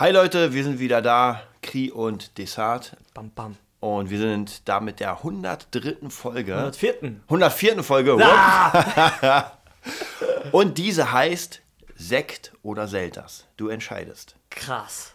Hi Leute, wir sind wieder da, Kri und Desart. Bam, bam. Und wir sind da mit der 103. Folge. 104. 104. Folge. Ah! und diese heißt Sekt oder Selters. Du entscheidest. Krass.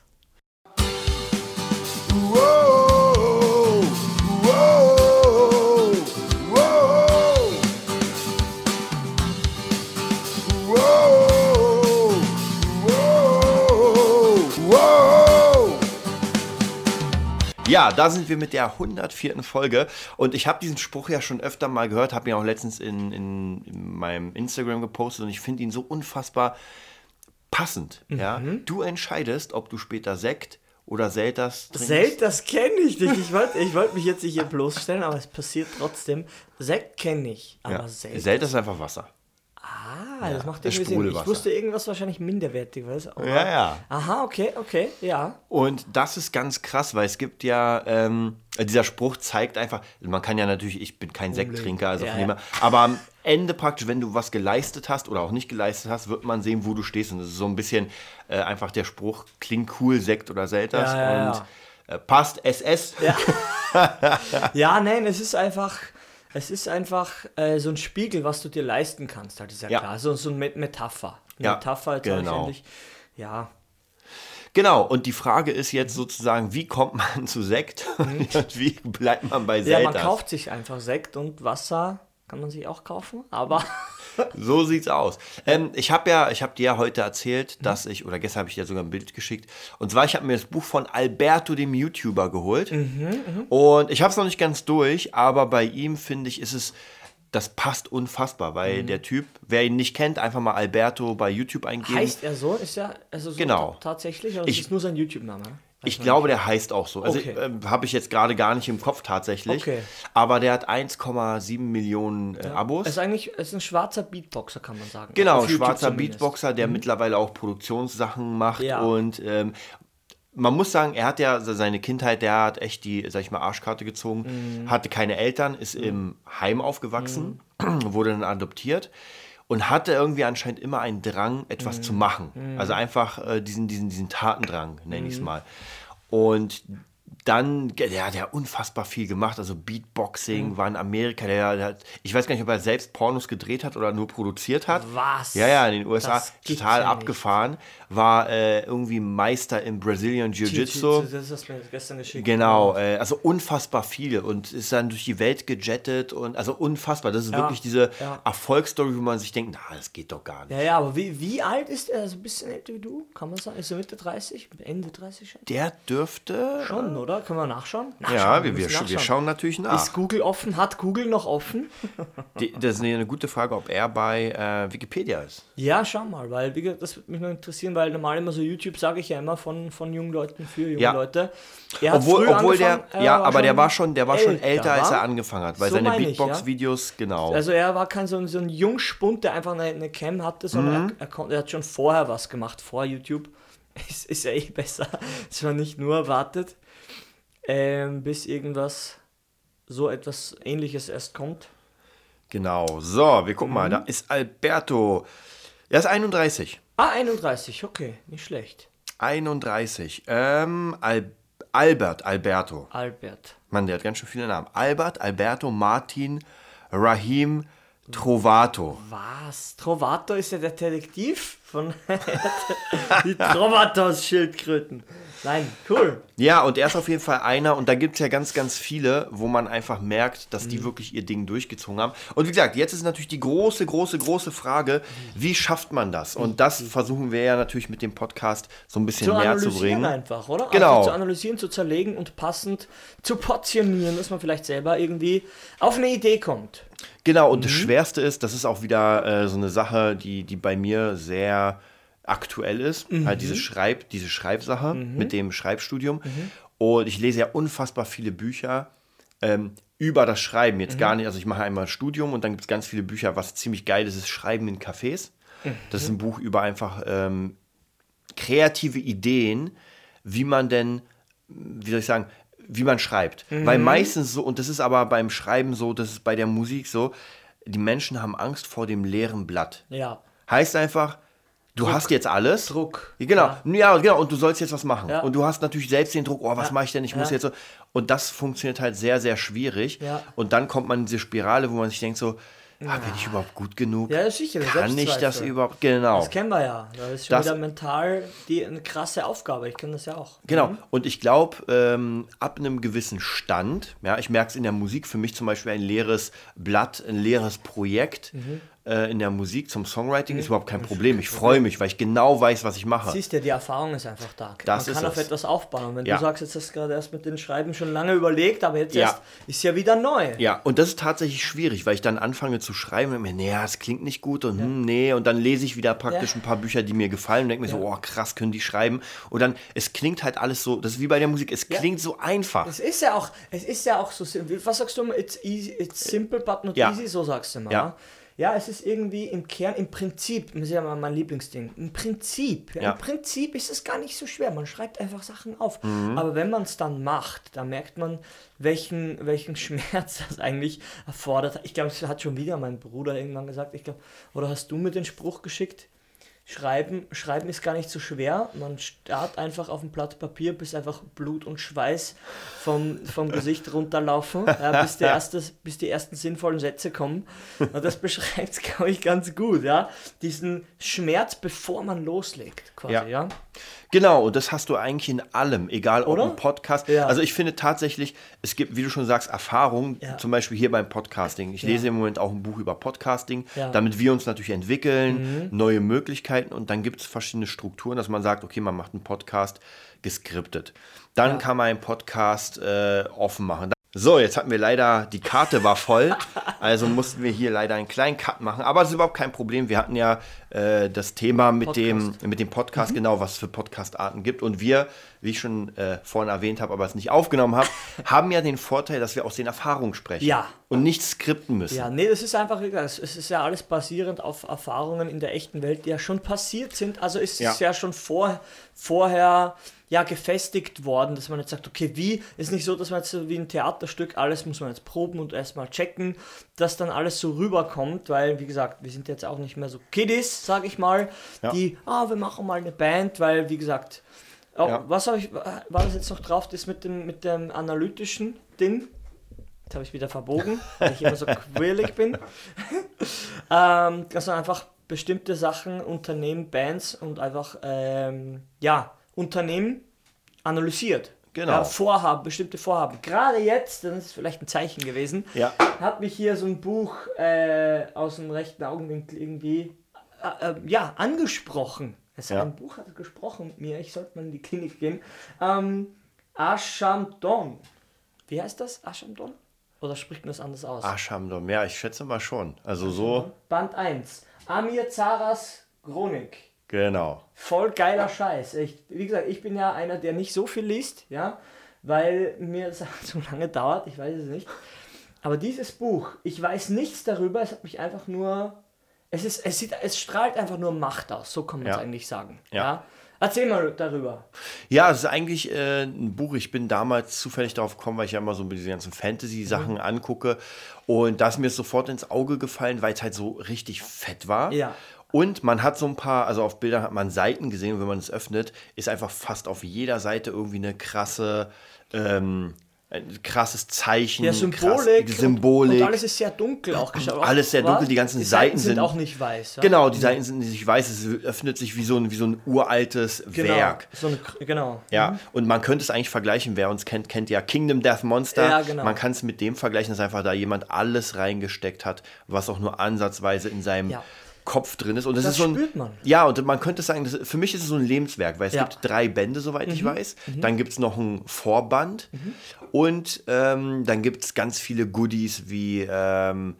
Ja, da sind wir mit der 104. Folge und ich habe diesen Spruch ja schon öfter mal gehört, habe ihn auch letztens in, in, in meinem Instagram gepostet und ich finde ihn so unfassbar passend. Ja? Du entscheidest, ob du später Sekt oder Selters trinkst. Sekt, das kenne ich nicht. Ich wollte ich wollt mich jetzt nicht hier bloßstellen, aber es passiert trotzdem. Sekt kenne ich, aber ja. Sekt. Selters ist einfach Wasser. Ah, das macht irgendwie Sinn. Ich wusste irgendwas wahrscheinlich minderwertiges. aber- Ja, ja. Aha, okay, okay, ja. Und das ist ganz krass, weil es gibt ja, ähm, dieser Spruch zeigt einfach, man kann ja natürlich, ich bin kein Sekttrinker, also Ja, von ja. aber am Ende praktisch, wenn du was geleistet hast oder auch nicht geleistet hast, wird man sehen, wo du stehst. Und das ist so ein bisschen äh, einfach der Spruch, klingt cool, Sekt oder Selters Ja, ja, und ja. Äh, passt SS. Ja, nein, es ist einfach, es ist einfach äh, so ein Spiegel, was du dir leisten kannst, halt ist ja, Ja. klar. So, so eine Met- Metapher. Eine Ja, Metapher jetzt genau. Ja, Genau, und die Frage ist jetzt sozusagen, wie kommt man zu Sekt und wie bleibt man bei Mhm. ja, man kauft sich einfach Sekt und Wasser kann man sich auch kaufen, aber So sieht's aus. Ähm, ich habe ja, ich habe dir ja heute erzählt, Mhm. dass ich, oder gestern habe ich dir sogar ein Bild geschickt. Und zwar, ich habe mir das Buch von Alberto, dem YouTuber, geholt. Mhm, Und ich habe es noch nicht ganz durch, aber bei ihm finde ich, ist es, das passt unfassbar, weil Mhm. der Typ, wer ihn nicht kennt, einfach mal Alberto bei YouTube eingeben. heißt er so? Ist ja also so Genau. ta- tatsächlich? Oder Ich- ist nur sein YouTube-Name? Ich glaube, der heißt auch so. Also Okay. ähm, habe ich jetzt gerade gar nicht im Kopf tatsächlich. Okay. Aber der hat 1,7 Millionen äh, Abos. Es ist eigentlich ist ein schwarzer Beatboxer, kann man sagen. Genau, YouTube schwarzer zumindest. Mhm. Beatboxer, der mittlerweile auch Produktionssachen macht. Ja. Und ähm, man muss sagen, er hat ja se- seine Kindheit, der hat echt die, sag ich mal, Arschkarte gezogen, Mhm. hatte keine Eltern, ist im Heim aufgewachsen, wurde dann adoptiert und hatte irgendwie anscheinend immer einen Drang, etwas Mhm. zu machen. Also einfach äh, diesen, diesen, diesen Tatendrang, nenne Mhm. ich es mal. Und dann, der hat ja unfassbar viel gemacht, also Beatboxing, Mhm. war in Amerika, der, der hat, ich weiß gar nicht, ob er selbst Pornos gedreht hat oder nur produziert hat. Was? Ja, ja, in den USA total ja nicht. War äh, irgendwie Meister im Brazilian Jiu-Jitsu. Das hast du mir gestern geschickt. Genau, äh, also unfassbar viel und ist dann durch die Welt gejettet und also unfassbar. Das ist Ja, wirklich diese ja. Erfolgsstory, wo man sich denkt, na, das geht doch gar nicht. Ja, ja, aber wie, wie alt ist er? So ein bisschen älter wie du? Kann man sagen? Ist er Mitte 30? Ende 30 schon? Der dürfte. Schon, oder? Können wir nachschauen? Ja, Nachschauen, wir, wir, wir nachschauen. schauen natürlich nach. Ist Google offen? Hat Google noch offen? Die, das ist eine gute Frage, ob er bei äh, Wikipedia ist. Ja, schau mal, weil das würde mich noch interessieren, weil normal immer so YouTube sage ich ja immer von, von jungen Leuten für junge Ja. Leute. Er hat Obwohl, obwohl der, er ja, aber der war schon, der war schon älter, als er angefangen hat, weil So seine ich, ja. Beatbox-Videos, genau. Also er war kein so, ein- so ein Jungspund, der einfach eine, eine Cam hatte, sondern Mhm. er, er, er hat schon vorher was gemacht, vor YouTube. Ist, ist ja eh besser, dass man nicht nur wartet, ähm, bis irgendwas, so etwas ähnliches erst kommt. Genau. So, wir gucken mal, Mhm. da ist Alberto. Er ist 31. Ah, 31, okay, nicht schlecht. 31. Ähm, Al Albert, Alberto. Albert. Mann, der hat ganz schön viele Namen. Albert, Alberto, Martin, Rahim, Trovato. Was? Trovato ist ja der Detektiv von die Trovatos-Schildkröten. Nein, cool. Ja, und er ist auf jeden Fall einer, und da gibt es ja ganz, ganz viele, wo man einfach merkt, dass Mhm. die wirklich ihr Ding durchgezogen haben. Und wie gesagt, jetzt ist natürlich die große, große, große Frage, wie schafft man das? Und das versuchen wir ja natürlich mit dem Podcast so ein bisschen Zu näher zu bringen. einfach, oder? Genau. Einfach zu analysieren, zu zerlegen und passend zu portionieren, dass man vielleicht selber irgendwie auf eine Idee kommt. Genau, und das Mhm. Schwerste ist, das ist auch wieder äh, so eine Sache, die, die bei mir sehr aktuell ist, Mhm. halt diese Schreib, diese Schreibsache mit dem Schreibstudium. Mhm. Und ich lese ja unfassbar viele Bücher ähm, über das Schreiben. Mhm. Jetzt gar nicht, also ich mache einmal Studium und dann gibt es ganz viele Bücher, was ziemlich geil ist, ist Schreiben in Cafés. Das ist Mhm. ein Buch über einfach ähm, kreative Ideen, wie man denn, wie soll ich sagen, wie man schreibt. Weil meistens so, und das ist aber beim Schreiben so, das ist bei der Musik so, die Menschen haben Angst vor dem leeren Blatt. Ja. Heißt einfach, Du hast jetzt alles. Druck. Genau, Ja. ja. genau. Und du sollst jetzt was machen. Ja. Und du hast natürlich selbst den Druck, oh, was Ja. mache ich denn? Ich muss jetzt so. Und das funktioniert halt sehr, sehr schwierig. Ja. Und dann kommt man in diese Spirale, wo man sich denkt so, ah, bin ich überhaupt gut genug? Ja, sicher, der Kann ich das überhaupt? Genau. Das kennen wir ja. Das ist schon Das- wieder mental die, eine krasse Aufgabe. Ich kenne das ja auch. Genau. Und ich glaube, ähm, ab einem gewissen Stand, ja, ich merke es in der Musik, für mich zum Beispiel ein leeres Blatt, ein leeres Projekt Mhm. Äh, in der Musik zum Songwriting ist überhaupt kein Problem. Ich freue mich, weil ich genau weiß, was ich mache. Siehst du, die Erfahrung ist einfach da. Das Man kann auf es. etwas aufbauen. Wenn Ja. du sagst, jetzt hast du gerade erst mit den Schreiben schon lange überlegt, aber jetzt Ja. erst ist ja wieder neu. Ja, und das ist tatsächlich schwierig, weil ich dann anfange zu schreiben und mir, nee, das klingt nicht gut und hm, nee, und dann lese ich wieder praktisch Ja. ein paar Bücher, die mir gefallen und denke mir so, oh krass, können die schreiben. Und dann, es klingt halt alles so, das ist wie bei der Musik, es Ja. klingt so einfach. Es ist ja auch, es ist ja auch so. Was sagst du immer? It's, easy, it's simple but not Ja. easy, so sagst du immer. Ja. Ja, es ist irgendwie im Kern, im Prinzip, das ist ja mein Lieblingsding, im Prinzip, ja, Ja. im Prinzip ist es gar nicht so schwer, man schreibt einfach Sachen auf. Mhm. Aber wenn man es dann macht, dann merkt man, welchen, welchen Schmerz das eigentlich erfordert. Ich glaube, das hat schon wieder mein Bruder irgendwann gesagt, ich glaube, oder hast du mir den Spruch geschickt? Schreiben, Schreiben ist gar nicht so schwer. Man starrt einfach auf ein Blatt Papier, bis einfach Blut und Schweiß vom, vom Gesicht runterlaufen, ja, bis, der erste, bis die ersten sinnvollen Sätze kommen. Und das beschreibt es, glaube ich, ganz gut. Ja? Diesen Schmerz, bevor man loslegt, quasi. Ja. Ja. Genau, und das hast du eigentlich in allem, egal ob Oder? im Podcast. Ja. Also ich finde tatsächlich, es gibt, wie du schon sagst, Erfahrung, Ja. zum Beispiel hier beim Podcasting. Ich Ja. lese im Moment auch ein Buch über Podcasting. Mhm. damit wir uns natürlich entwickeln, neue Möglichkeiten und dann gibt es verschiedene Strukturen, dass man sagt, okay, man macht einen Podcast geskriptet. Dann kann man einen Podcast äh, offen machen. So, jetzt hatten wir leider, die Karte war voll, also mussten wir hier leider einen kleinen Cut machen. Aber das ist überhaupt kein Problem. Wir hatten ja äh, das Thema mit dem, Podcast. mit dem Podcast, Mhm. genau, was es für Podcastarten gibt. Und wir, wie ich schon äh, vorhin erwähnt habe, aber es nicht aufgenommen habe, haben ja den Vorteil, dass wir aus den Erfahrungen sprechen Ja. und nicht skripten müssen. Ja, nee, das ist einfach, es es ist ja alles basierend auf Erfahrungen in der echten Welt, die ja schon passiert sind. Also ist es Ja. ja schon vor, vorher ja gefestigt worden, dass man jetzt sagt, okay, wie, ist nicht so, dass man jetzt so wie ein Theaterstück, alles muss man jetzt proben und erstmal checken, dass dann alles so rüberkommt, weil, wie gesagt, wir sind jetzt auch nicht mehr so Kiddies, sag ich mal, Ja. die, ah, wir machen mal eine Band, weil, wie gesagt, auch, Ja. was habe ich, war das jetzt noch drauf, das mit dem, mit dem analytischen Ding? Jetzt habe ich wieder verbogen, weil ich immer so quirlig bin. ähm, dass man einfach bestimmte Sachen, Unternehmen, Bands und einfach, ähm, ja, Unternehmen analysiert. Genau. Ja, Vorhaben, bestimmte Vorhaben. Gerade jetzt, das ist vielleicht ein Zeichen gewesen, Ja. hat mich hier so ein Buch äh, aus dem rechten Augenwinkel irgendwie äh, äh, ja, angesprochen. Es Ja. Ein Buch hat gesprochen mit mir, ich sollte mal in die Klinik gehen. Ähm, Ashamdon. Wie heißt das? Ashamdon? Oder spricht man das anders aus? Aschamdom, ja, ich schätze mal schon. Also so, Band 1. Amir Zaras Chronik. Genau. Voll geiler Scheiß. Ich, wie gesagt, ich bin ja einer, der nicht so viel liest, ja, weil mir das zu lange dauert, ich weiß es nicht. Aber dieses Buch, ich weiß nichts darüber, es hat mich einfach nur. Es, ist, es, sieht, es strahlt einfach nur Macht aus, so kann man es Ja. eigentlich sagen. Ja. Ja. Erzähl mal darüber. Ja, es ist eigentlich äh, ein Buch. Ich bin damals zufällig darauf gekommen, weil ich ja immer so diese ganzen Fantasy-Sachen angucke. Und da ist mir sofort ins Auge gefallen, weil es halt so richtig fett war. Ja. Und man hat so ein paar, also auf Bildern hat man Seiten gesehen und wenn man es öffnet, ist einfach fast auf jeder Seite irgendwie eine krasse, ähm, ein krasses Zeichen, Ja, krass- Symbolik. Symbolik. Und, und alles ist sehr dunkel auch geschaut. Alles sehr dunkel, die ganzen Seiten sind sind- auch nicht weiß. Ja? Genau, die Seiten sind nicht weiß, es öffnet sich wie so ein, wie so ein uraltes genau. Werk. So eine, genau. Ja, und man könnte es eigentlich vergleichen, wer uns kennt, kennt ja Kingdom Death Monster. Ja, genau. Man kann es mit dem vergleichen, dass einfach da jemand alles reingesteckt hat, was auch nur ansatzweise in seinem Ja. Kopf drin ist. Und das, Das ist so ein, spürt man. Ja, und man könnte sagen, das, für mich ist es so ein Lebenswerk, weil es Ja. Mhm. gibt drei Bände, soweit ich weiß. Dann gibt es noch einen Vorband und ähm, dann gibt es ganz viele Goodies wie ähm,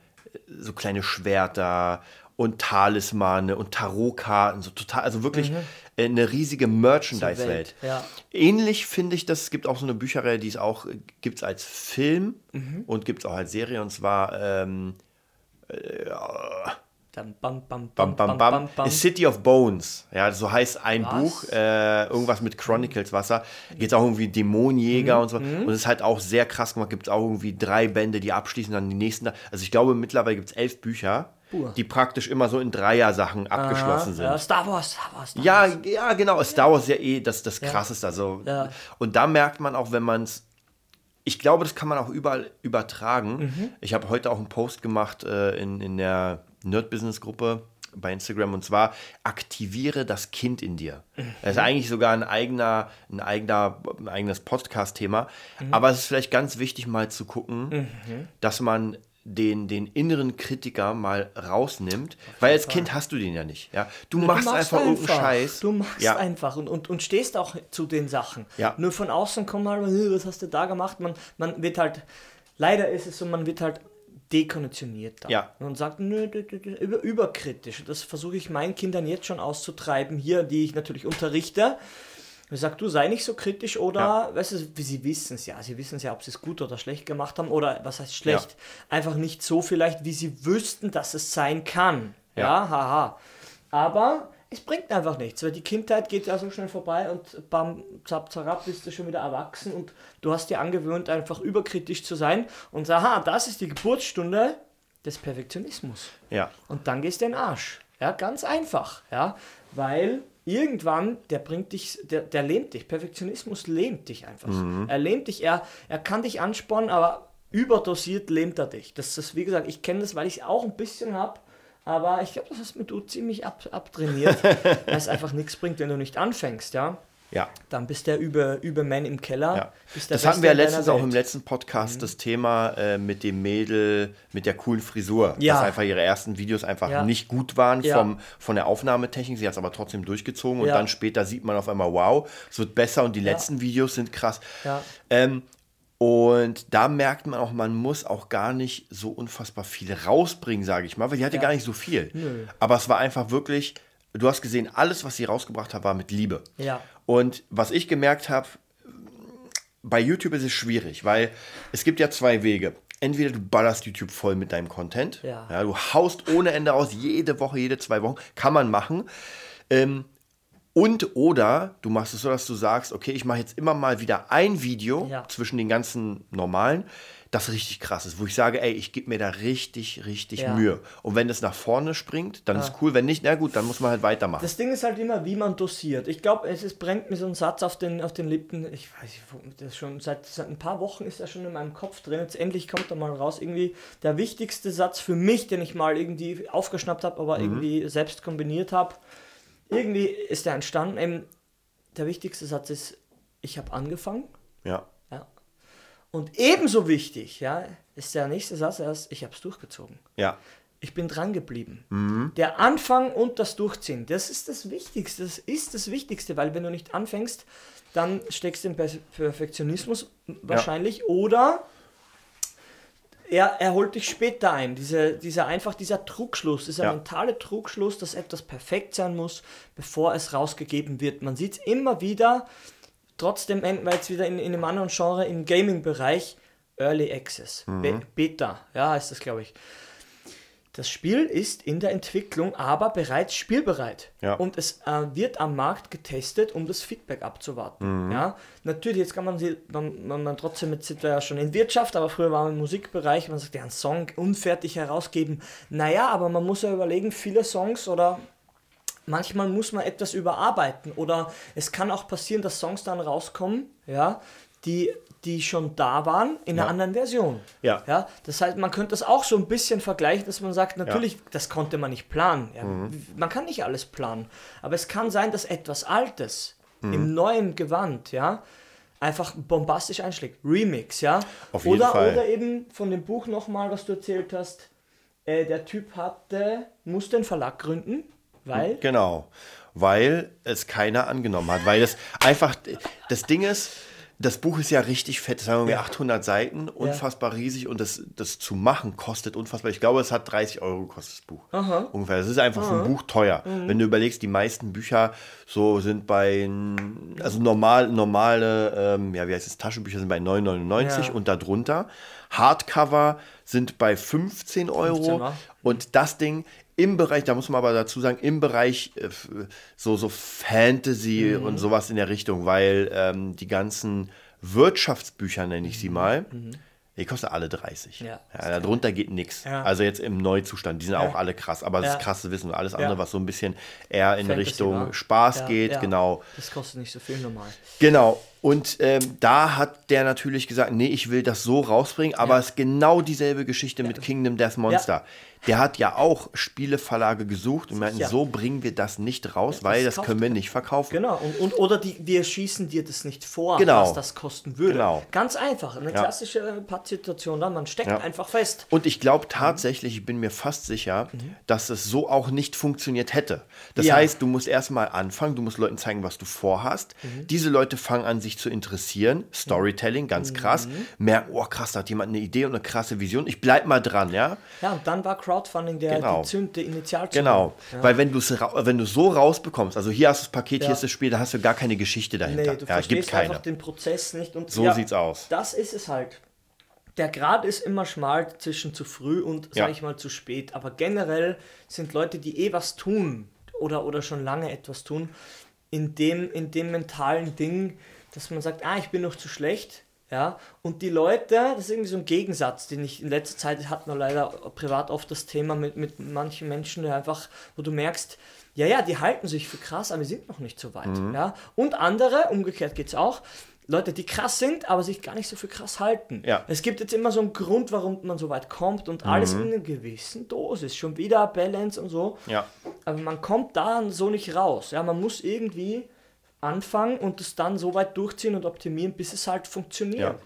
so kleine Schwerter und Talismane und Tarotkarten, so total, also wirklich äh, eine riesige Merchandise-Welt. Mhm. Ja. Ähnlich finde ich, dass es gibt auch so eine Bücherreihe, die es auch gibt es als Film Mhm. und gibt es auch als Serie und zwar ähm, Dann bam, bam, Bam, bam, bam, A City of Bones. Ja, so heißt ein Was? Buch. Äh, irgendwas mit Chronicles Wasser. Geht es auch irgendwie Dämonenjäger Mhm. und so. Und es ist halt auch sehr krass gemacht. Gibt es auch irgendwie drei Bände, die abschließen, dann die nächsten. Also ich glaube, mittlerweile gibt es elf Bücher. die praktisch immer so in Dreier-Sachen abgeschlossen sind. Ja, Star Wars, Star Wars. Star Ja, Wars. ja, genau. Star Wars ist ja eh das, das Krasseste. Also, Ja. Und da merkt man auch, wenn man es. Ich glaube, das kann man auch überall übertragen. Mhm. Ich habe heute auch einen Post gemacht äh, in, in der Nerd-Business-Gruppe bei Instagram und zwar aktiviere das Kind in dir. Mhm. Das ist eigentlich sogar ein eigener, ein eigener, ein eigenes Podcast-Thema. Mhm. Aber es ist vielleicht ganz wichtig, mal zu gucken, dass man den, den inneren Kritiker mal rausnimmt, weil als Kind hast du den ja nicht. Ja? Du Du machst einfach irgendeinen Scheiß. Du machst ja. einfach und, und, und stehst auch zu den Sachen. Ja. Nur von außen kommt halt, "Äh, was hast du da gemacht? Man, man wird halt, leider ist es so, man wird halt dekonditioniert dann. Ja. Und sagt, nö, nö, nö, über, überkritisch. Und Das versuche ich meinen Kindern jetzt schon auszutreiben, hier, die ich natürlich unterrichte. Ich sage, du sei nicht so kritisch oder, Ja. weißt du, wie sie wissen es ja. Sie wissen es ja, ob sie es gut oder schlecht gemacht haben oder was heißt schlecht. Einfach nicht so vielleicht, wie sie wüssten, dass es sein kann. Ja. Ja, haha. Aber es bringt einfach nichts, weil die Kindheit geht ja so schnell vorbei und bam, zap, zarab, bist du schon wieder erwachsen und du hast dir angewöhnt, einfach überkritisch zu sein und sagst, aha, das ist die Geburtsstunde des Perfektionismus. Ja. Und dann gehst du in den Arsch. Ja, ganz einfach. Ja, weil irgendwann, der bringt dich, der, der lähmt dich. Perfektionismus lähmt dich einfach. Er lähmt dich, er, er kann dich anspornen, aber überdosiert lähmt er dich. Das ist, wie gesagt, ich kenne das, weil ich es auch ein bisschen habe. Aber ich glaube, das hast mir du ziemlich ab, abtrainiert, weil es einfach nichts bringt, wenn du nicht anfängst, ja. Ja. Dann bist der über, Überman im Keller. Ja. Das hatten wir ja letztens auch. Mhm. im letzten Podcast, das Thema äh, mit dem Mädel mit der coolen Frisur. Ja. Dass einfach ihre ersten Videos einfach Ja. nicht gut waren vom, von der Aufnahmetechnik. Sie hat es aber trotzdem durchgezogen und dann später sieht man auf einmal, wow, es wird besser und die letzten Videos sind krass. Ähm, und da merkt man auch, man muss auch gar nicht so unfassbar viel rausbringen, sage ich mal, weil die hatte Ja. gar nicht so viel. Nö. Aber es war einfach wirklich, du hast gesehen, alles, was sie rausgebracht hat, war mit Liebe. Ja. Und was ich gemerkt habe, bei YouTube ist es schwierig, weil es gibt ja zwei Wege. Entweder du ballerst YouTube voll mit deinem Content, Ja. du haust ohne Ende aus, jede Woche, jede zwei Wochen, kann man machen. Ähm, und oder du machst es so, dass du sagst, okay, ich mache jetzt immer mal wieder ein Video Ja. zwischen den ganzen normalen, das richtig krass ist, wo ich sage, ey, ich gebe mir da richtig, richtig Ja. Mühe. Und wenn es nach vorne springt, dann ist cool. Wenn nicht, na gut, dann muss man halt weitermachen. Das Ding ist halt immer, wie man dosiert. Ich glaube, es ist, brennt mir so ein Satz auf den, auf den Lippen. Ich weiß nicht, wo- das schon seit, seit ein paar Wochen ist er schon in meinem Kopf drin. Jetzt endlich kommt er mal raus. Irgendwie der wichtigste Satz für mich, den ich mal irgendwie aufgeschnappt habe, aber irgendwie selbst kombiniert habe. Irgendwie ist er entstanden. Eben, der wichtigste Satz ist, ich habe angefangen. ja. Ja. Und ebenso wichtig, ja, ist der nächste Satz erst, ich habe es durchgezogen. Ja. Ich bin dran geblieben. Der Anfang und das Durchziehen, das ist das Wichtigste. Das ist das Wichtigste, weil wenn du nicht anfängst, dann steckst du im Perf- Perfektionismus wahrscheinlich oder er, er holt dich später ein. Diese, dieser einfach dieser Trugschluss, dieser Ja. mentale Trugschluss, dass etwas perfekt sein muss, bevor es rausgegeben wird. Man sieht es immer wieder, trotzdem enden wir jetzt wieder in, in einem anderen Genre, im Gaming-Bereich, Early Access, Be Beta, ja, heißt das, glaube ich. Das Spiel ist in der Entwicklung, aber bereits spielbereit. Ja. Und es äh, wird am Markt getestet, um das Feedback abzuwarten. Ja? Natürlich, jetzt kann man, sie, man, man, man trotzdem, jetzt sind wir ja schon in Wirtschaft, aber früher war man im Musikbereich, man sagt, ja, einen Song unfertig herausgeben. Naja, aber man muss ja überlegen, viele Songs oder manchmal muss man etwas überarbeiten oder es kann auch passieren, dass Songs dann rauskommen, ja, die, die schon da waren in einer Ja. anderen Version. Ja. Ja, das heißt, man könnte das auch so ein bisschen vergleichen, dass man sagt, natürlich, das konnte man nicht planen. Ja, Man kann nicht alles planen. Aber es kann sein, dass etwas Altes im neuen Gewand, ja, einfach bombastisch einschlägt. Remix, ja. Auf jeden oder, Fall. oder eben von dem Buch nochmal, was du erzählt hast, äh, der Typ hatte, musste einen Verlag gründen, weil. Genau, weil es keiner angenommen hat. Weil das einfach, das Ding ist, das Buch ist ja richtig fett, das haben wir 800 Seiten, unfassbar riesig und das, das zu machen kostet unfassbar. Ich glaube, es hat 30 Euro gekostet, das Buch. Ungefähr. Das ist einfach für ein Buch teuer. Mhm. Wenn du überlegst, die meisten Bücher so sind bei, also normal, normale, ähm, ja, wie heißt es, Taschenbücher sind bei 9,99 Ja. und darunter. Hardcover sind bei 15 Euro 15, wa? und das Ding im Bereich, da muss man aber dazu sagen, im Bereich äh, so, so Fantasy Mhm. und sowas in der Richtung, weil ähm, die ganzen Wirtschaftsbücher, nenne ich sie Mhm. mal, Die kostet alle 30. Ja, ja darunter geht nichts. Ja. Also jetzt im Neuzustand, die sind auch alle krass, aber das Ja. ist krass zu wissen. Und alles andere, Ja. was so ein bisschen eher in Fantasy Richtung war. Spaß Ja, geht, ja. genau. Das kostet nicht so viel normal. Genau. Und ähm, da hat der natürlich gesagt, nee, ich will das so rausbringen, aber es ist genau dieselbe Geschichte mit Kingdom Death Monster. Der hat ja auch Spieleverlage gesucht und meinten, Ja. so bringen wir das nicht raus, weil das kauft können wir nicht verkaufen. Genau, und, und oder die, wir schießen dir das nicht vor, Genau. was das kosten würde. Genau. Ganz einfach, eine Ja. klassische Pattsituation, dann man steckt Ja. einfach fest. Und ich glaube tatsächlich, ich bin mir fast sicher, dass es so auch nicht funktioniert hätte. Das Ja. heißt, du musst erstmal anfangen, du musst Leuten zeigen, was du vorhast. Diese Leute fangen an, sich zu interessieren. Storytelling, ganz krass. Merken, oh krass, da hat jemand eine Idee und eine krasse Vision. Ich bleib mal dran, ja. Ja, und dann war Crowdfunding der Genau. die Zünd, der Initialzündung. Genau. Ja. Weil wenn du es wenn du so rausbekommst, also hier hast du das Paket, Ja. hier ist das Spiel, da hast du gar keine Geschichte dahinter. Nee, du ja, verstehst gibt einfach den Prozess nicht. Und So sieht's aus. Das ist es halt. Der Grad ist immer schmal zwischen zu früh und, Ja. sag ich mal, zu spät. Aber generell sind Leute, die eh was tun oder, oder schon lange etwas tun, in dem, in dem mentalen Ding, dass man sagt, ah, ich bin noch zu schlecht. Ja, und die Leute, das ist irgendwie so ein Gegensatz, den ich in letzter Zeit hatten wir leider privat oft das Thema mit, mit manchen Menschen, die einfach, wo du merkst, ja, ja, die halten sich für krass, aber wir sind noch nicht so weit. Mhm. Ja? Und andere, umgekehrt geht es auch, Leute, die krass sind, aber sich gar nicht so für krass halten. Ja. Es gibt jetzt immer so einen Grund, warum man so weit kommt und alles Mhm. in einer gewissen Dosis. Schon wieder Balance und so. Ja. Aber man kommt da so nicht raus. Ja, man muss irgendwie anfangen und es dann so weit durchziehen und optimieren, bis es halt funktioniert. Ja.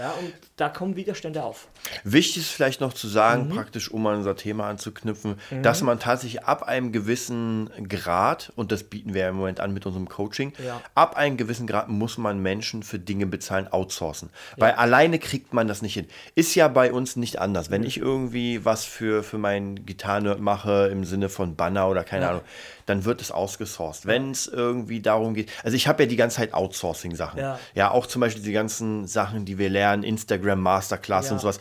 Ja, und da kommen Widerstände auf. Wichtig ist vielleicht noch zu sagen, Mhm. praktisch um an unser Thema anzuknüpfen, dass man tatsächlich ab einem gewissen Grad, und das bieten wir im Moment an mit unserem Coaching, Ja. ab einem gewissen Grad muss man Menschen für Dinge bezahlen, outsourcen. Weil alleine kriegt man das nicht hin. Ist ja bei uns nicht anders. Mhm. Wenn ich irgendwie was für, für meinen Gitarrenerd mache, im Sinne von Banner oder keine Ja. Ahnung, dann wird es ausgesourced. Wenn es irgendwie darum geht, also ich habe ja die ganze Zeit Outsourcing-Sachen. Ja. ja, auch zum Beispiel die ganzen Sachen, die wir lernen, Instagram Masterclass Ja. und sowas.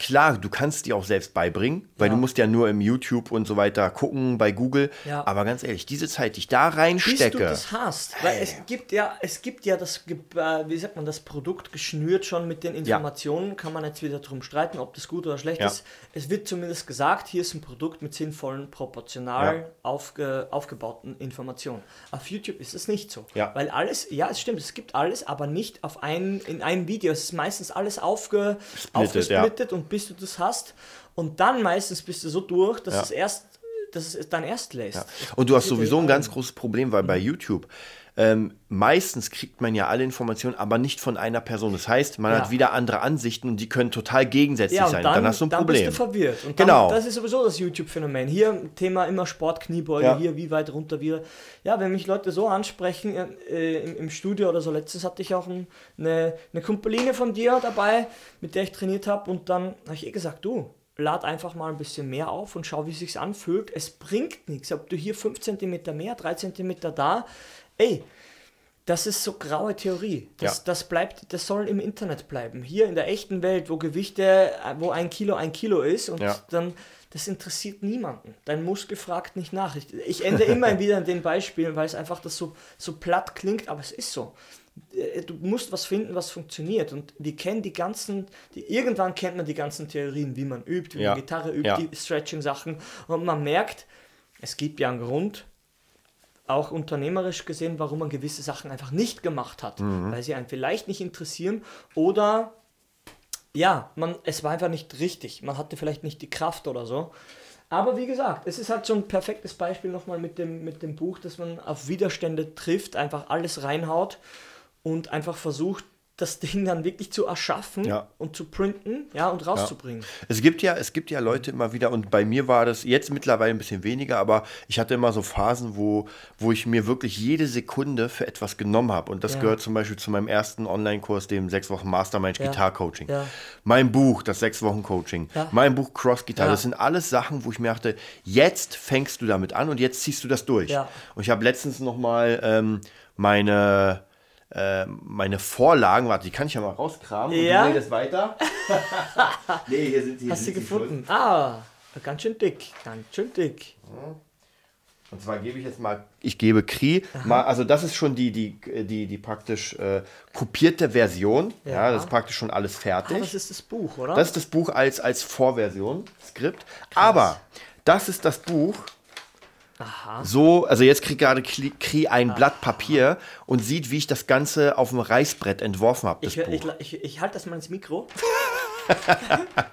Klar, du kannst die auch selbst beibringen, weil Ja. du musst ja nur im YouTube und so weiter gucken, bei Google. Ja. Aber ganz ehrlich, diese Zeit, die ich da bis reinstecke, du das hast. Weil es gibt ja, es gibt ja das, äh, wie sagt man, das Produkt geschnürt schon mit den Informationen. Kann man jetzt wieder drum streiten, ob das gut oder schlecht Ja. ist. Es wird zumindest gesagt, hier ist ein Produkt mit sinnvollen, proportional Ja. aufge, aufgebauten Informationen. Auf YouTube ist es nicht so. Ja. Weil alles, ja, es stimmt, es gibt alles, aber nicht auf ein, in einem Video. Es ist meistens alles aufge, aufgesplittet und bis du das hast. Und dann meistens bist du so durch, dass Ja. es erst, dass es dann erst lässt. Ja. Und du hast sowieso ein ganz großes Problem, weil bei YouTube ähm, meistens kriegt man ja alle Informationen, aber nicht von einer Person. Das heißt, man Ja. hat wieder andere Ansichten und die können total gegensätzlich Ja, und sein. dann, dann hast du ein dann Problem. bist du verwirrt. Und Genau. Dann, das ist sowieso das YouTube-Phänomen. Hier Thema immer Sport, Kniebeuge, Ja. hier wie weit runter wir. Ja, wenn mich Leute so ansprechen äh, im, im Studio oder so, letztens hatte ich auch ein, eine, eine Kumpeline von dir dabei, mit der ich trainiert habe und dann habe ich eh gesagt, du, lad einfach mal ein bisschen mehr auf und schau, wie es sich anfühlt. Es bringt nichts, ob du hier 5 cm mehr, 3 cm da, ey, das ist so graue Theorie. Das, Ja. das bleibt, das soll im Internet bleiben. Hier in der echten Welt, wo Gewichte, äh, wo ein Kilo ein Kilo ist und Ja. dann, das interessiert niemanden. Dein Muskel fragt nicht nach. Ich, ich ende immer wieder in den Beispielen, weil es einfach das so, so platt klingt, aber es ist so. Äh, Du musst was finden, was funktioniert. Und wir kennen die ganzen, die, irgendwann kennt man die ganzen Theorien, wie man übt, wie Ja. man Gitarre übt, die Stretching-Sachen. Und man merkt, es gibt ja einen Grund, auch unternehmerisch gesehen, warum man gewisse Sachen einfach nicht gemacht hat, Mhm. weil sie einen vielleicht nicht interessieren oder ja, man, es war einfach nicht richtig, man hatte vielleicht nicht die Kraft oder so. Aber wie gesagt, es ist halt so ein perfektes Beispiel nochmal mit dem, mit dem Buch, dass man auf Widerstände trifft, einfach alles reinhaut und einfach versucht, das Ding dann wirklich zu erschaffen Ja. und zu printen ja, und rauszubringen. Es gibt ja, es gibt ja Leute immer wieder, und bei mir war das jetzt mittlerweile ein bisschen weniger, aber ich hatte immer so Phasen, wo, wo ich mir wirklich jede Sekunde für etwas genommen habe. Und das Ja. gehört zum Beispiel zu meinem ersten Online-Kurs, dem sechs Wochen Mastermind Ja. Gitar Coaching. Ja. Mein Buch, das sechs Wochen Coaching. Ja. Mein Buch Cross Guitar. Ja. Das sind alles Sachen, wo ich mir dachte, jetzt fängst du damit an und jetzt ziehst du das durch. Ja. Und ich habe letztens noch mal ähm, meine äh, meine Vorlagen, warte, die kann ich ja mal rauskramen. Ja? Und du redest weiter. nee, hier sind sie. Hast du gefunden? Ah, ganz schön dick, ganz schön dick. Und zwar gebe ich jetzt mal, ich gebe Kri, mal, also das ist schon die, die, die, die praktisch äh, kopierte Version. Ja. Ja. das ist praktisch schon alles fertig. Ah, das ist das Buch, oder? Das ist das Buch als, als Vorversion, Skript. Aber das ist das Buch. Aha. So, also jetzt kriegt gerade Kri Kri ein Blatt Papier und sieht, wie ich das Ganze auf dem Reißbrett entworfen habe, Ich, ich, ich, ich halte das mal ins Mikro.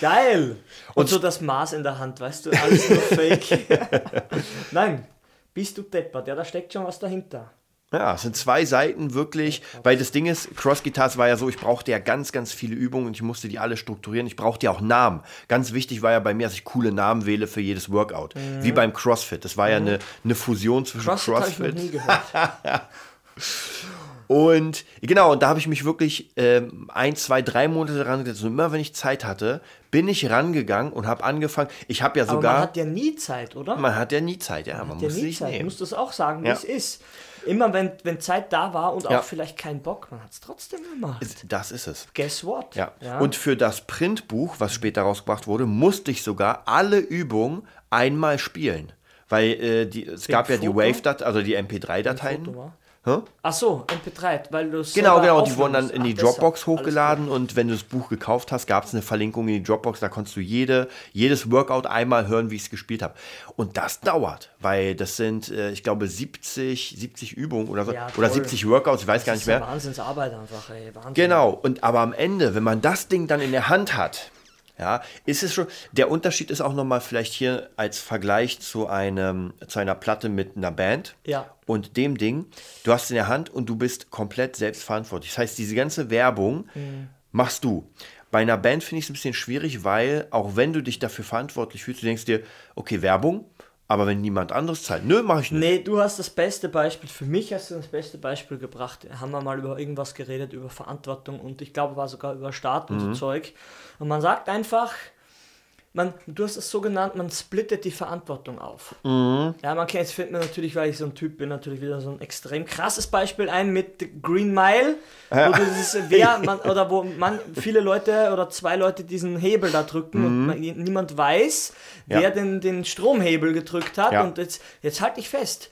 Geil! Und, so das Maß in der Hand, weißt du, alles nur Fake. Nein, bist du deppert, ja, da steckt schon was dahinter. Ja, es sind zwei Seiten wirklich, weil das Ding ist, Cross Guitars war ja so, ich brauchte ja ganz, ganz viele Übungen und ich musste die alle strukturieren. Ich brauchte ja auch Namen. Ganz wichtig war ja bei mir, dass ich coole Namen wähle für jedes Workout. Wie beim CrossFit. Das war ja eine, eine Fusion zwischen Mhm. CrossFit habe ich noch CrossFit nie gehört. und genau, und da habe ich mich wirklich ähm, ein, zwei, drei Monate dran gesetzt. Und immer wenn ich Zeit hatte, bin ich rangegangen und habe angefangen. Ich habe ja Aber sogar. man hat ja nie Zeit, oder? man hat ja nie Zeit, ja. Man, hat ja muss nie sich Zeit. Nehmen. musst das auch sagen, wie Ja. es ist. Immer wenn, wenn Zeit da war und Ja. auch vielleicht kein Bock, man hat es trotzdem gemacht. Das ist es. Guess what? Ja. Und für das Printbuch, was später rausgebracht wurde, musste ich sogar alle Übungen einmal spielen. Weil äh, die, es gab ja die Foto? Wave-Dateien, also die MP3-Dateien. Hä? Ach so, MP3, weil du es Genau, genau. Die wurden dann in die Ach, deshalb. Dropbox Alles hochgeladen und wenn du das Buch gekauft hast, gab es eine Verlinkung in die Dropbox. Da konntest du jede, jedes Workout einmal hören, wie ich es gespielt habe. Und das dauert, weil das sind, äh, ich glaube, 70, 70 Übungen oder so. Ja, oder toll. 70 Workouts, ich weiß gar Das nicht ist mehr. Wahnsinnsarbeit einfach, ey. Wahnsinn. Genau, und aber am Ende, wenn man das Ding dann in der Hand hat, ja, ist es schon. Der Unterschied ist auch nochmal vielleicht hier als Vergleich zu einem, zu einer Platte mit einer Band. Ja. Und dem Ding, du hast es in der Hand und du bist komplett selbstverantwortlich. Das heißt, diese ganze Werbung machst du. Bei einer Band finde ich es ein bisschen schwierig, weil auch wenn du dich dafür verantwortlich fühlst, du denkst dir, okay, Werbung, aber wenn niemand anderes zahlt, nö, mache ich nicht. Nee, du hast das beste Beispiel, für mich hast du das beste Beispiel gebracht. Haben wir mal über irgendwas geredet, über Verantwortung und ich glaube, war sogar über Staat und so Zeug. Und man sagt einfach, man, du hast es so genannt, man splittet die Verantwortung auf. Ja, man kennt, jetzt fällt mir natürlich, weil ich so ein Typ bin, natürlich wieder so ein extrem krasses Beispiel ein mit Green Mile, wo dieses, wer, man, oder wo man, viele Leute oder zwei Leute diesen Hebel da drücken und man, niemand weiß, wer Ja. den, den Stromhebel gedrückt hat. Ja. Und jetzt, jetzt halte ich fest.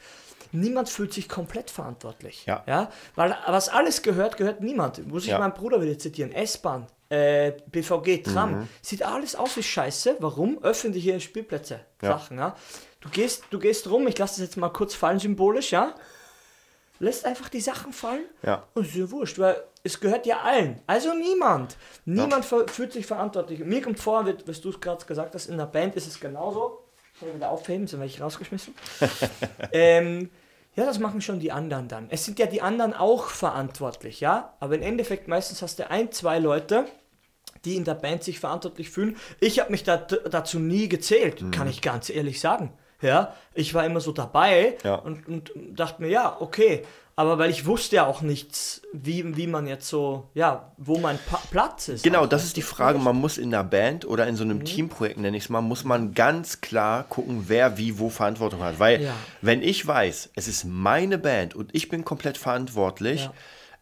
Niemand fühlt sich komplett verantwortlich. Ja. Ja? Weil was alles gehört, gehört niemand. Muss ich Ja. meinen Bruder wieder zitieren. S-Bahn, äh, BVG, Tram. Mhm. Sieht alles aus wie Scheiße. Warum? Öffentliche Spielplätze. Ja. Sachen, ja. Du gehst, du gehst rum, ich lasse das jetzt mal kurz fallen, symbolisch, ja. Lässt einfach die Sachen fallen. Ja. Und ist ja wurscht, weil es gehört ja allen. Also niemand. Niemand ver- fühlt sich verantwortlich. Mir kommt vor, wie- was du gerade gesagt hast, in der Band ist es genauso. Soll ich wieder aufheben, sind welche rausgeschmissen? ähm, ja, das machen schon die anderen dann. Es sind ja die anderen auch verantwortlich, ja. Aber im Endeffekt meistens hast du ein, zwei Leute, die in der Band sich verantwortlich fühlen. Ich habe mich da, dazu nie gezählt, Mhm. kann ich ganz ehrlich sagen. Ja, ich war immer so dabei Ja. und, und dachte mir, ja, okay. Aber weil ich wusste ja auch nichts, wie, wie man jetzt so, ja, wo mein pa Platz ist. Genau, das ist die Frage. Man muss in einer Band oder in so einem Teamprojekt, nenne ich es mal, muss man ganz klar gucken, wer wie wo Verantwortung hat. Weil, Ja. wenn ich weiß, es ist meine Band und ich bin komplett verantwortlich,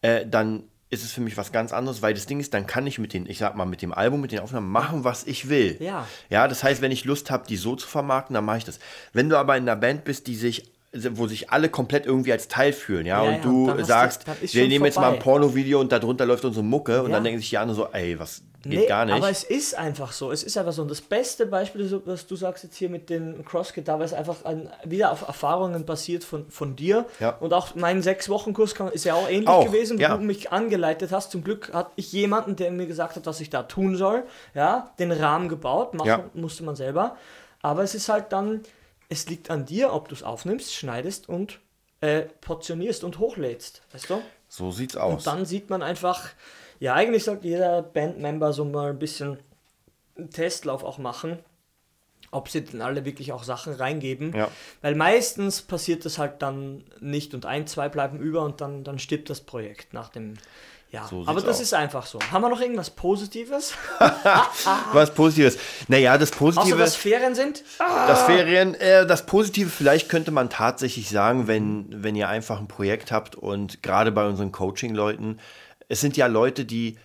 Ja. äh, dann ist es für mich was ganz anderes, weil das Ding ist, dann kann ich mit den, ich sag mal, mit dem Album, mit den Aufnahmen machen, was ich will. Ja. Ja, das heißt, wenn ich Lust habe, die so zu vermarkten, dann mache ich das. Wenn du aber in einer Band bist, die sich wo sich alle komplett irgendwie als Teil fühlen, ja, Ja, und du du- sagst, ist wir nehmen jetzt mal ein vorbei. Pornovideo und darunter läuft unsere Mucke und Ja. dann denken sich die anderen so, ey, was geht Nee, gar nicht. aber es ist einfach so. Es ist einfach so. Und das beste Beispiel, was du sagst jetzt hier mit den Crossguitar, weil es einfach an, wieder auf Erfahrungen basiert von, von dir. Ja. Und auch mein Sechs-Wochen-Kurs ist ja auch ähnlich Auch, gewesen, wo ja. du mich angeleitet hast. Zum Glück hatte ich jemanden, der mir gesagt hat, was ich da tun soll. Ja, den Rahmen gebaut, machen musste man selber. Aber es ist halt dann, es liegt an dir, ob du es aufnimmst, schneidest und äh, portionierst und hochlädst. Weißt du? so sieht's aus. Und dann sieht man einfach, ja, eigentlich sollte jeder Bandmember so mal ein bisschen einen Testlauf auch machen, ob sie denn alle wirklich auch Sachen reingeben. Ja. Weil meistens passiert das halt dann nicht und ein, zwei bleiben über und dann, dann stirbt das Projekt nach dem. Ja, So aber das aus. ist einfach so. Haben wir noch irgendwas Positives? was Positives. Naja, das Außer Positive, dass Ferien sind? das Ferien, äh, das Positive vielleicht könnte man tatsächlich sagen, wenn, wenn ihr einfach ein Projekt habt und gerade bei unseren Coaching-Leuten, es sind ja Leute, die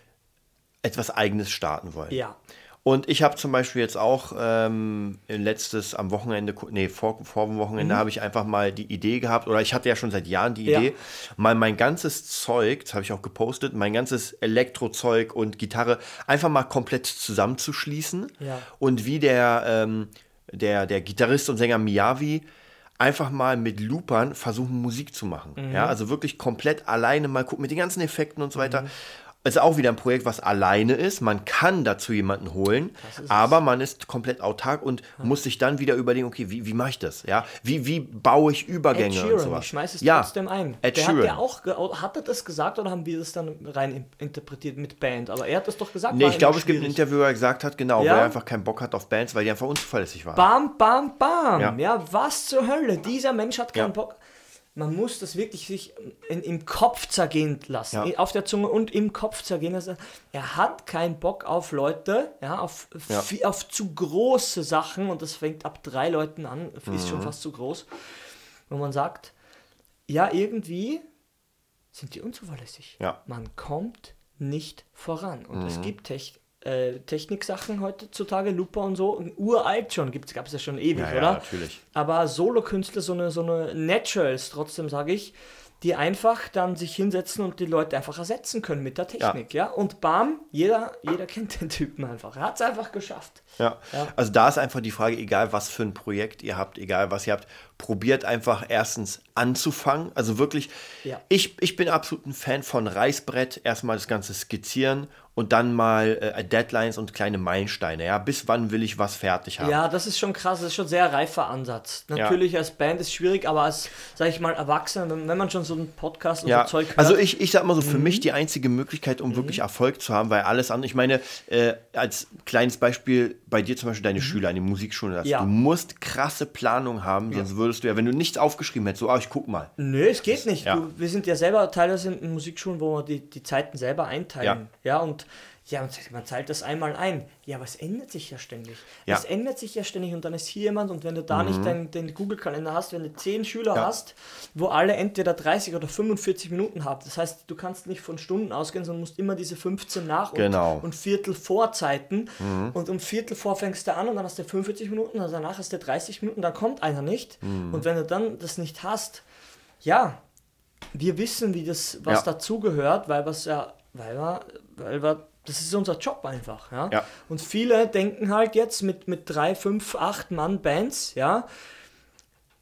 etwas Eigenes starten wollen. Ja. Und ich habe zum Beispiel jetzt auch ähm, letztes am Wochenende, nee, vor, vor dem Wochenende habe ich einfach mal die Idee gehabt, oder ich hatte ja schon seit Jahren die Ja. Idee, mal mein ganzes Zeug, das habe ich auch gepostet, mein ganzes Elektrozeug und Gitarre einfach mal komplett zusammenzuschließen. Ja. Und wie der, ähm, der, der Gitarrist und Sänger Miyavi einfach mal mit Loopern versuchen, Musik zu machen. Mhm. Ja, also wirklich komplett alleine mal gucken mit den ganzen Effekten und so weiter. Mhm. Also auch wieder ein Projekt, was alleine ist. Man kann dazu jemanden holen, aber man ist komplett autark und muss sich dann wieder überlegen, okay, wie, wie mache ich das? Ja, wie, wie baue ich Ed Übergänge und Sheeran, sowas? ich schmeiß es ja, trotzdem ein. Ed der hat Sheeran. ja auch, ge- hat er das gesagt oder haben wir das dann rein in- interpretiert mit Band? Aber er hat das doch gesagt. Nee, ich glaube, es gibt ein. Interview, wo er gesagt hat, genau, Ja? wo er einfach keinen Bock hat auf Bands, weil die einfach unzuverlässig waren. Bam, bam, bam. Ja. Ja. was zur Hölle? Dieser Mensch hat keinen Ja. Bock. Man muss das wirklich sich in, im Kopf zergehen lassen. Ja. Auf der Zunge und im Kopf zergehen lassen. Er hat keinen Bock auf Leute, ja, auf, Ja. auf zu große Sachen und das fängt ab drei Leuten an, ist Mhm. schon fast zu groß. Wo man sagt, ja, irgendwie sind die unzuverlässig. Ja. Mhm. Man kommt nicht voran. Und es gibt Tech, äh, Techniksachen heutzutage, Looper und so, uralt schon, gab es ja schon ewig, Ja, ja, oder? natürlich. Aber Solo-Künstler, so eine, so eine Naturals trotzdem, sage ich, die einfach dann sich hinsetzen und die Leute einfach ersetzen können mit der Technik, ja. Und bam, jeder, jeder kennt den Typen einfach. Er hat es einfach geschafft. Ja. Ja. Also da ist einfach die Frage, egal was für ein Projekt ihr habt, egal was ihr habt, probiert einfach erstens anzufangen. Also wirklich, Ja. ich, ich bin absolut ein Fan von Reißbrett, erstmal das Ganze skizzieren und dann mal äh, Deadlines und kleine Meilensteine. Ja, bis wann will ich was fertig haben? Ja, das ist schon krass, das ist schon ein sehr reifer Ansatz. Natürlich als Band ist schwierig, aber als, sag ich mal, Erwachsener, wenn, wenn man schon so einen Podcast und Ja, so Zeug hört. also ich, ich sag mal so, für Mhm. mich die einzige Möglichkeit, um wirklich Erfolg zu haben, weil alles andere, ich meine, äh, als kleines Beispiel, bei dir zum Beispiel deine Schüler an die Musikschule, das, Mhm. Ja. du musst krasse Planung haben, sonst würdest du ja, wenn du nichts aufgeschrieben hättest, so, ah, ich guck mal. Nö, es geht nicht. ja. Du, wir sind ja selber teilweise in Musikschulen, wo wir die, die Zeiten selber einteilen. Ja, und ja, man zahlt das einmal ein. Ja, aber es ändert sich ja ständig. Ja. Es ändert sich ja ständig und dann ist hier jemand und wenn du da nicht den, den Google-Kalender hast, wenn du zehn Schüler Mhm. Ja. hast, wo alle entweder 30 oder 45 Minuten haben, das heißt, du kannst nicht von Stunden ausgehen, sondern musst immer diese 15 nach und, Genau. Mhm. und Viertel vor Zeiten und um Viertel vor fängst du an und dann hast du 45 Minuten, also danach hast du 30 Minuten, dann kommt einer nicht Mhm. und wenn du dann das nicht hast, ja, wir wissen, wie das, was Ja. dazugehört, weil was ja, weil wir, weil wir, das ist unser Job einfach, ja? Ja. Und viele denken halt jetzt mit, mit drei, fünf, acht Mann Bands, ja,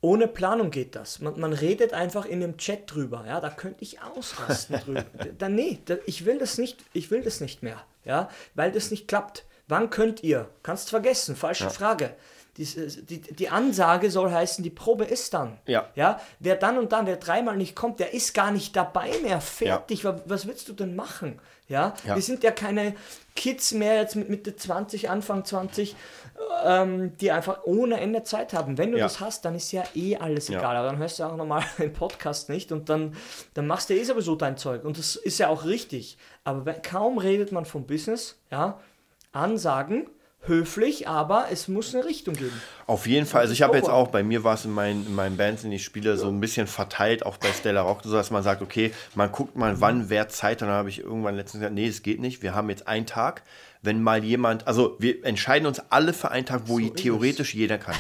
ohne Planung geht das. Man, man redet einfach in dem Chat drüber, ja, da könnte ich ausrasten drüber. Da, nee, da, ich will das nicht, ich will das nicht mehr, ja, weil das nicht klappt. Wann könnt ihr? Kannst vergessen, falsche Frage. Die, die, die Ansage soll heißen, die Probe ist dann. Ja. Ja, wer dann und dann, wer dreimal nicht kommt, der ist gar nicht dabei mehr. Fertig. Was, was willst du denn machen? Ja? Ja. wir sind ja keine Kids mehr jetzt mit Mitte 20, Anfang 20, ähm, die einfach ohne Ende Zeit haben. Wenn du Ja. das hast, dann ist ja eh alles Ja. egal. Aber dann hörst du auch nochmal den Podcast nicht und dann, dann machst du eh sowieso dein Zeug. Und das ist ja auch richtig. Aber wenn, kaum redet man vom Business, ja, Ansagen, höflich, aber es muss eine Richtung geben. Auf jeden Fall. Also ich habe jetzt auch, bei mir war es in meinen, in meinen Bands, in die ich spiele, so ein bisschen verteilt, auch bei Stella Rock, so dass man sagt, okay, man guckt mal, wann wer Zeit, und dann habe ich irgendwann letztens gesagt, nee, es geht nicht, wir haben jetzt einen Tag, wenn mal jemand, also wir entscheiden uns alle für einen Tag, wo So theoretisch jeder kann.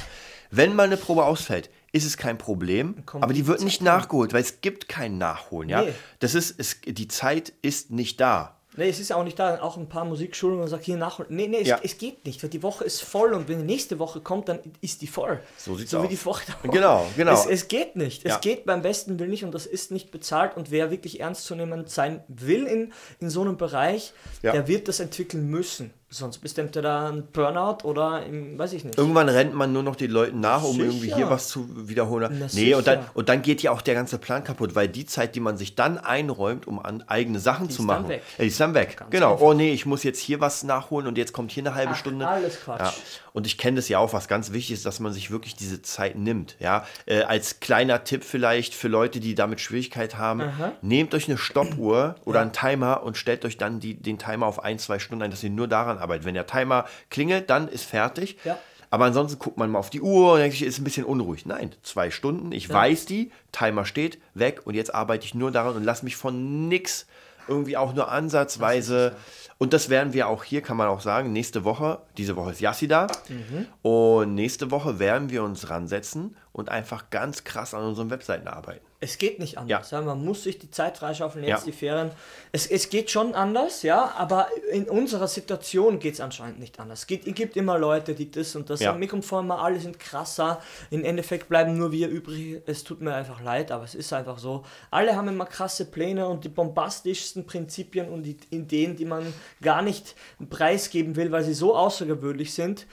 Wenn mal eine Probe ausfällt, ist es kein Problem, aber die wird nicht nachgeholt, weil es gibt kein Nachholen, ja. Nee. Das ist, es, die Zeit ist nicht da. Nee, es ist ja auch nicht da, auch ein paar Musikschulen, wo man sagt, hier nachholen. Nee, nee, es, Ja. es geht nicht, weil die Woche ist voll und wenn die nächste Woche kommt, dann ist die voll. So sieht's so wie aus. die Woche davor. Genau, genau. Es, es geht nicht. Es Ja. geht beim besten Willen nicht und das ist nicht bezahlt und wer wirklich ernstzunehmend sein will in, in so einem Bereich, Ja. der wird das entwickeln müssen. Sonst bist du entweder ein Burnout oder im, weiß ich nicht. Irgendwann rennt man nur noch den Leuten nach, um Sicher. irgendwie hier was zu wiederholen. Na, nee, und dann, und dann geht ja auch der ganze Plan kaputt, weil die Zeit, die man sich dann einräumt, um an eigene Sachen zu ist dann machen, weg. Ja, die ist dann weg. Ganz genau. einfach. Oh nee, ich muss jetzt hier was nachholen und jetzt kommt hier eine halbe Ach, Stunde. alles Quatsch. Ja. Und ich kenne das ja auch, was ganz wichtig ist, dass man sich wirklich diese Zeit nimmt. Ja, äh, als kleiner Tipp vielleicht für Leute, die damit Schwierigkeit haben, nehmt euch eine Stoppuhr oder einen Timer und stellt euch dann die, den Timer auf ein, zwei Stunden ein, dass ihr nur daran arbeitet. Wenn der Timer klingelt, dann ist fertig. Ja. Aber ansonsten guckt man mal auf die Uhr und denkt sich, ist ein bisschen unruhig. Nein, zwei Stunden, ich weiß die, Timer steht, weg und jetzt arbeite ich nur daran und lasse mich von nix irgendwie auch nur ansatzweise. Und das werden wir auch hier, kann man auch sagen, nächste Woche, diese Woche ist Yassi da. Mhm. Und nächste Woche werden wir uns ransetzen und einfach ganz krass an unseren Webseiten arbeiten. Es geht nicht anders. Ja. Man muss sich die Zeit freischaufeln, jetzt Ja. die Ferien. Es, es geht schon anders, ja, aber in unserer Situation geht es anscheinend nicht anders. Es gibt, es gibt immer Leute, die das und das Ja. kommt vor, immer alle sind krasser. Im Endeffekt bleiben nur wir übrig. Es tut mir einfach leid, aber es ist einfach so. Alle haben immer krasse Pläne und die bombastischsten Prinzipien und die Ideen, die man gar nicht preisgeben will, weil sie so außergewöhnlich sind.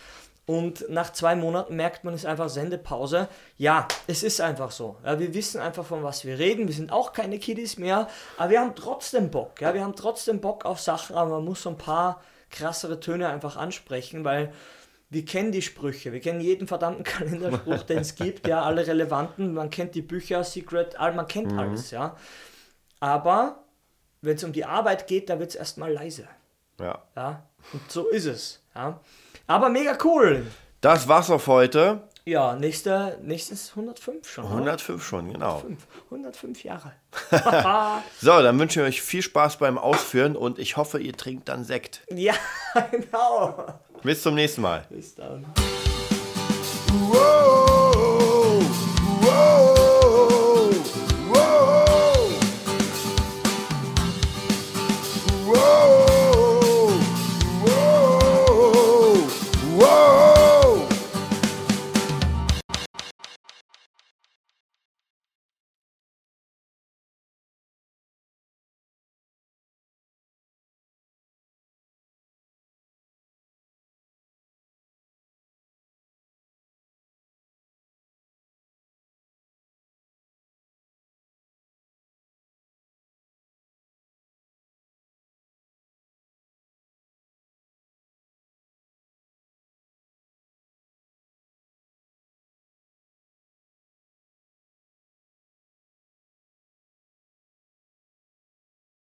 Und nach zwei Monaten merkt man, es ist einfach Sendepause. Ja, es ist einfach so. Ja, wir wissen einfach, von was wir reden. Wir sind auch keine Kiddies mehr, aber wir haben trotzdem Bock. Ja, wir haben trotzdem Bock auf Sachen, aber man muss so ein paar krassere Töne einfach ansprechen, weil wir kennen die Sprüche. Wir kennen jeden verdammten Kalenderspruch, den es gibt. Ja, alle relevanten. Man kennt die Bücher, Secret, all, man kennt alles. Ja, aber wenn es um die Arbeit geht, da wird es erstmal leise. Ja. Ja, und so ist es. Ja. Aber mega cool. Das war's auf heute. Ja, nächster, nächstes 105 schon. oder? 105 schon, genau. 105, 105 Jahre. So, dann wünsche ich euch viel Spaß beim Ausführen und ich hoffe, ihr trinkt dann Sekt. ja, genau. Bis zum nächsten Mal. Bis dann. Wow.